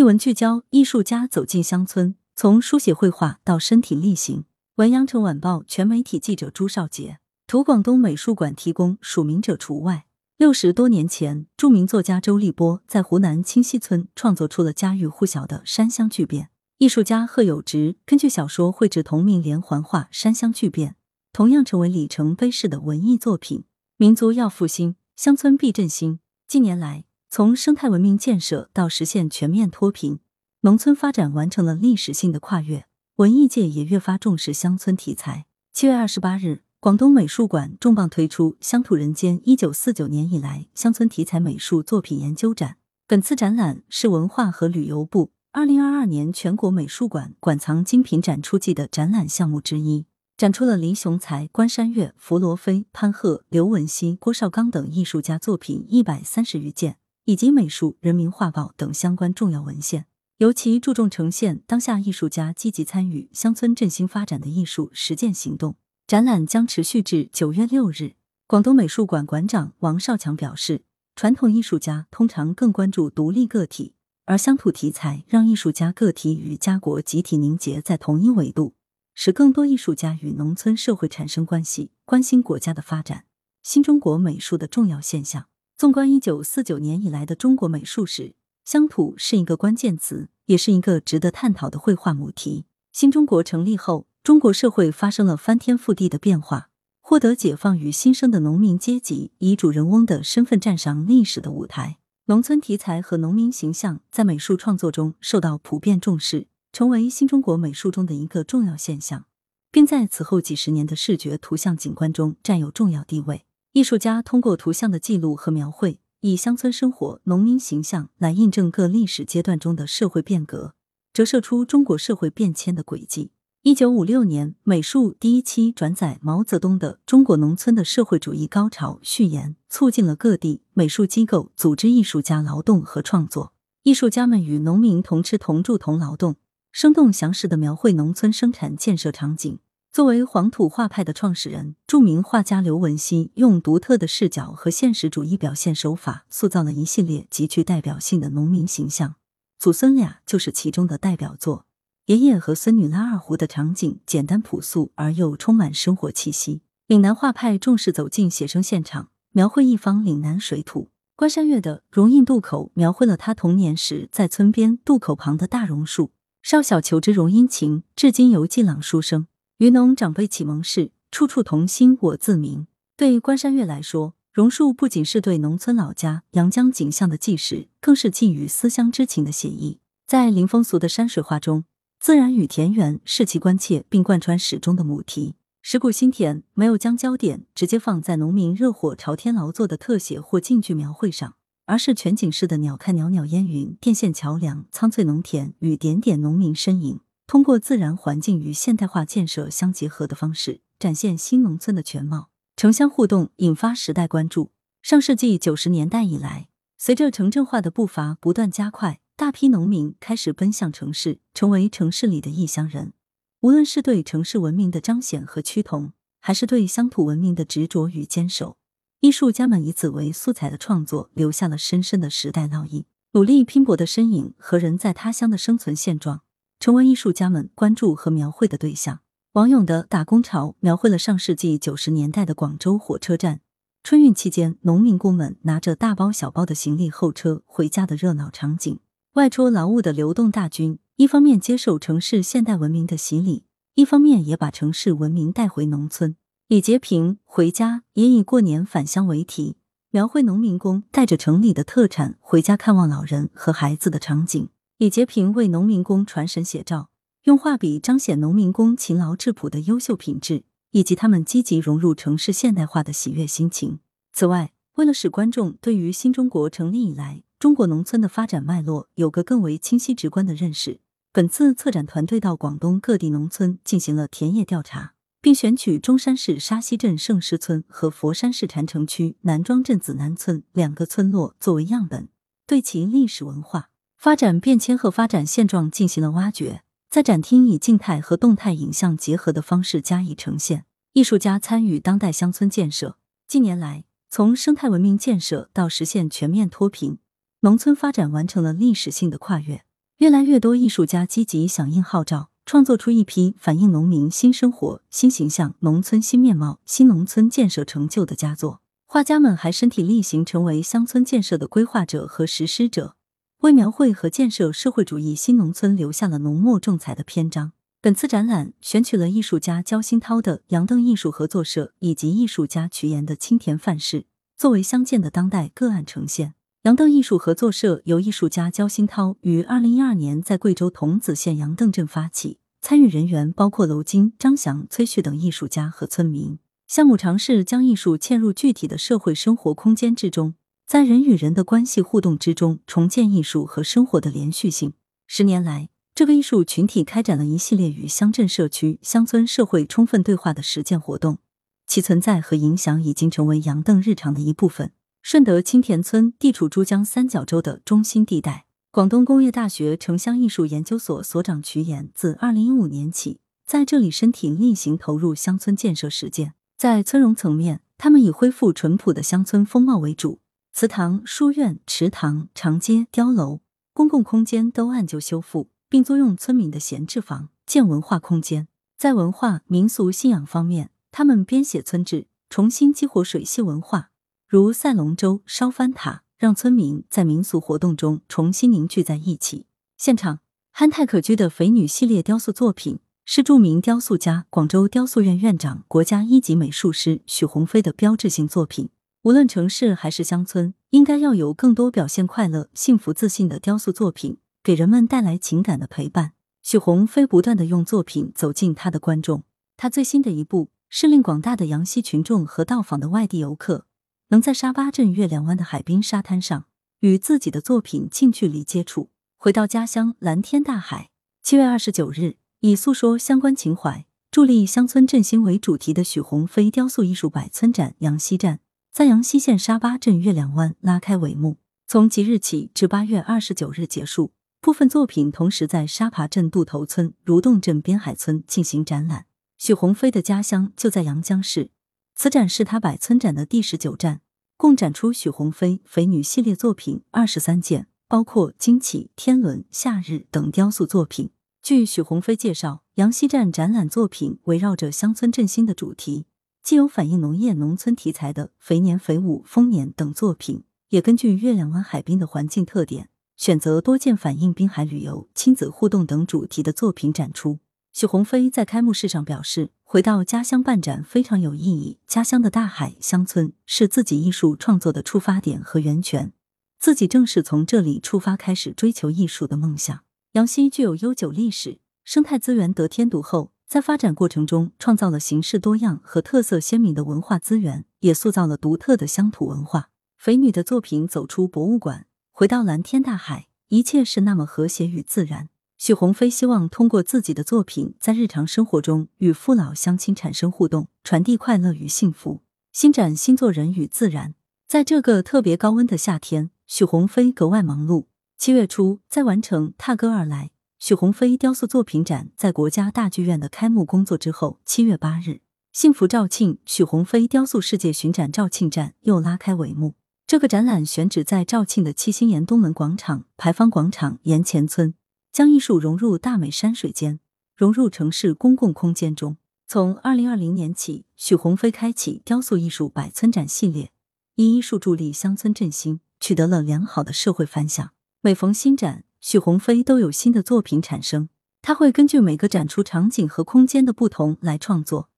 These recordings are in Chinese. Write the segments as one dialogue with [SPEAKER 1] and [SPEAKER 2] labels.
[SPEAKER 1] 一文聚焦艺术家走进乡村，从书写绘画到身体力行。文阳城晚报全媒体记者朱少杰，图广东美术馆提供，署名者除外。六十多年前，著名作家周立波在湖南清溪村创作出了家喻户晓的《山乡巨变》。艺术家贺有直根据小说绘制同名连环画《山乡巨变》，同样成为里程碑式的文艺作品。民族要复兴，乡村必振兴。近年来，从生态文明建设到实现全面脱贫，农村发展完成了历史性的跨越。文艺界也越发重视乡村题材。七月二十八日，广东美术馆重磅推出《乡土人间：一九四九年以来乡村题材美术作品研究展》。本次展览是文化和旅游部二零二二年全国美术馆馆藏精品展出季的展览项目之一，展出了林雄才、关山月、弗罗飞、潘鹤、刘文熙、郭绍刚等艺术家作品一百三十余件。以及美术、人民画报等相关重要文献，尤其注重呈现当下艺术家积极参与乡村振兴发展的艺术实践行动。展览将持续至九月六日。广东美术馆馆长王少强表示，传统艺术家通常更关注独立个体，而乡土题材让艺术家个体与家国集体凝结在同一维度，使更多艺术家与农村社会产生关系，关心国家的发展。新中国美术的重要现象。纵观一九四九年以来的中国美术史，乡土是一个关键词，也是一个值得探讨的绘画母题。新中国成立后，中国社会发生了翻天覆地的变化，获得解放与新生的农民阶级以主人翁的身份站上历史的舞台。农村题材和农民形象在美术创作中受到普遍重视，成为新中国美术中的一个重要现象，并在此后几十年的视觉图像景观中占有重要地位。艺术家通过图像的记录和描绘，以乡村生活、农民形象来印证各历史阶段中的社会变革，折射出中国社会变迁的轨迹。一九五六年，美术第一期转载毛泽东的《中国农村的社会主义高潮》序言，促进了各地美术机构组织艺术家劳动和创作。艺术家们与农民同吃同住同劳动，生动详实的描绘农村生产建设场景。作为黄土画派的创始人，著名画家刘文熙用独特的视角和现实主义表现手法，塑造了一系列极具代表性的农民形象。祖孙俩就是其中的代表作。爷爷和孙女拉二胡的场景简单朴素而又充满生活气息。岭南画派重视走进写生现场，描绘一方岭南水土。关山月的《榕荫渡口》描绘了他童年时在村边渡口旁的大榕树。少小求知榕荫情，至今犹记朗书声。渔农长辈启蒙是处处同心我自明。对关山月来说，榕树不仅是对农村老家阳江景象的纪实，更是寄予思乡之情的写意。在林风俗的山水画中，自然与田园是其关切并贯穿始终的母题。石鼓新田没有将焦点直接放在农民热火朝天劳作的特写或近距描绘上，而是全景式的鸟瞰袅袅烟云、电线桥梁、苍翠农田与点点农民身影。通过自然环境与现代化建设相结合的方式，展现新农村的全貌。城乡互动引发时代关注。上世纪九十年代以来，随着城镇化的步伐不断加快，大批农民开始奔向城市，成为城市里的异乡人。无论是对城市文明的彰显和趋同，还是对乡土文明的执着与坚守，艺术家们以此为素材的创作，留下了深深的时代烙印。努力拼搏的身影和人在他乡的生存现状。成为艺术家们关注和描绘的对象。王勇的《打工潮》描绘了上世纪九十年代的广州火车站，春运期间，农民工们拿着大包小包的行李候车回家的热闹场景。外出劳务的流动大军，一方面接受城市现代文明的洗礼，一方面也把城市文明带回农村。李杰平《回家》也以过年返乡为题，描绘农民工带着城里的特产回家看望老人和孩子的场景。李杰平为农民工传神写照，用画笔彰显农民工勤劳质朴的优秀品质，以及他们积极融入城市现代化的喜悦心情。此外，为了使观众对于新中国成立以来中国农村的发展脉络有个更为清晰直观的认识，本次策展团队到广东各地农村进行了田野调查，并选取中山市沙溪镇盛石村和佛山市禅城区南庄镇子南村两个村落作为样本，对其历史文化。发展变迁和发展现状进行了挖掘，在展厅以静态和动态影像结合的方式加以呈现。艺术家参与当代乡村建设。近年来，从生态文明建设到实现全面脱贫，农村发展完成了历史性的跨越。越来越多艺术家积极响应号召，创作出一批反映农民新生活、新形象、农村新面貌、新农村建设成就的佳作。画家们还身体力行，成为乡村建设的规划者和实施者，为描绘和建设社会主义新农村留下了浓墨重彩的篇章。本次展览选取了艺术家焦新涛的杨邓艺术合作社以及艺术家瞿岩的青田范式，作为相见的当代个案呈现。杨邓艺术合作社由艺术家焦新涛于二零一二年在贵州桐梓县杨邓镇发起，参与人员包括娄金、张翔、崔旭等艺术家和村民。项目尝试将艺术嵌入具体的社会生活空间之中，在人与人的关系互动之中重建艺术和生活的连续性。十年来，这个艺术群体开展了一系列与乡镇社区、乡村社会充分对话的实践活动，其存在和影响已经成为杨邓日常的一部分。顺德青田村地处珠江三角洲的中心地带，广东工业大学城乡艺术研究所所长瞿岩自二零一五年起在这里身体力行投入乡村建设实践。在村容层面，他们以恢复淳朴的乡村风貌为主，祠堂、书院、池塘、长街、碉楼、公共空间都按旧修复。并租用村民的闲置房建文化空间。在文化民俗信仰方面，他们编写村志，重新激活水系文化，如赛龙舟、烧翻塔，让村民在民俗活动中重新凝聚在一起。现场憨态可掬的肥女系列雕塑作品，是著名雕塑家、广州雕塑院院长、国家一级美术师许鸿飞的标志性作品。无论城市还是乡村，应该要有更多表现快乐、幸福、自信的雕塑作品。给人们带来情感的陪伴。许鸿飞不断的用作品走进他的观众。他最新的一步是令广大的阳西群众和到访的外地游客，能在沙巴镇月亮湾的海滨沙滩上与自己的作品近距离接触。回到家乡蓝天大海。七月二十九日，以诉说相关情怀、助力乡村振兴为主题的许鸿飞雕塑艺术百村展阳西站，在阳西县沙巴镇月亮湾拉开帷幕。从即日起至八月二十九日结束。部分作品同时在沙爬镇渡头村、如洞镇边海村进行展览。许鸿飞的家乡就在阳江市，此展是他百村展的第十九站，共展出许鸿飞“肥女”系列作品二十三件，包括惊起、天伦、夏日等雕塑作品。据许鸿飞介绍，阳西站展览作品围绕着乡村振兴的主题，既有反映农业农村题材的“肥年”“肥舞”“丰年”等作品，也根据月亮湾海滨的环境特点。选择多件反映滨海旅游、亲子互动等主题的作品展出。许鸿飞在开幕式上表示：“回到家乡办展非常有意义，家乡的大海、乡村是自己艺术创作的出发点和源泉，自己正是从这里出发开始追求艺术的梦想。”阳西具有悠久历史，生态资源得天独厚，在发展过程中创造了形式多样和特色鲜明的文化资源，也塑造了独特的乡土文化。肥女的作品走出博物馆。回到蓝天大海，一切是那么和谐与自然。许鸿飞希望通过自己的作品，在日常生活中与父老乡亲产生互动，传递快乐与幸福。新展新作人与自然，在这个特别高温的夏天，许鸿飞格外忙碌。七月初，在完成《踏歌而来》许鸿飞雕塑作品展在国家大剧院的开幕工作之后，七月八日，幸福肇庆许鸿飞雕塑世界巡展肇庆站又拉开帷幕。这个展览选址在肇庆的七星岩东门广场、牌坊广场岩前村，将艺术融入大美山水间，融入城市公共空间中。从二零二零年起，许鸿飞开启雕塑艺术百村展系列，以艺术助力乡村振兴，取得了良好的社会反响。每逢新展，许鸿飞都有新的作品产生，他会根据每个展出场景和空间的不同来创作，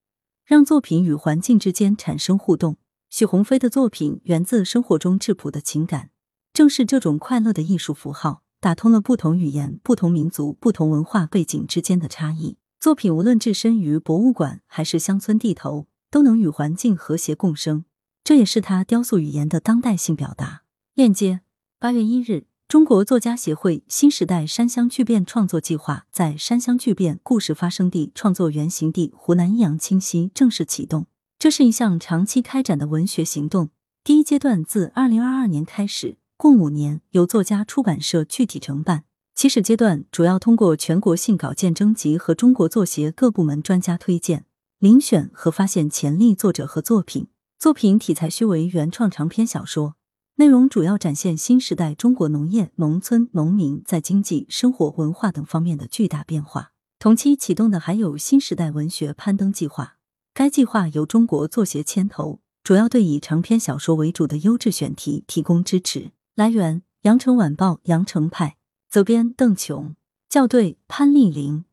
[SPEAKER 1] 让作品与环境之间产生互动。许鸿飞的作品源自生活中质朴的情感，正是这种快乐的艺术符号，打通了不同语言、不同民族、不同文化背景之间的差异。作品无论置身于博物馆还是乡村地头，都能与环境和谐共生，这也是他雕塑语言的当代性表达。链接：八月一日，中国作家协会新时代山乡巨变创作计划在山乡巨变故事发生地、创作原型地湖南益阳清溪正式启动。这是一项长期开展的文学行动。第一阶段自二零二二年开始，共五年，由作家出版社具体承办。起始阶段主要通过全国性稿件征集和中国作协各部门专家推荐、遴选和发现潜力作者和作品。作品题材需为原创长篇小说，内容主要展现新时代中国农业、农村、农民在经济、生活、文化等方面的巨大变化。同期启动的还有新时代文学攀登计划，该计划由中国作协牵头，主要对以长篇小说为主的优质选题提供支持。来源：羊城晚报羊城派，责编：邓琼，校对：潘丽玲。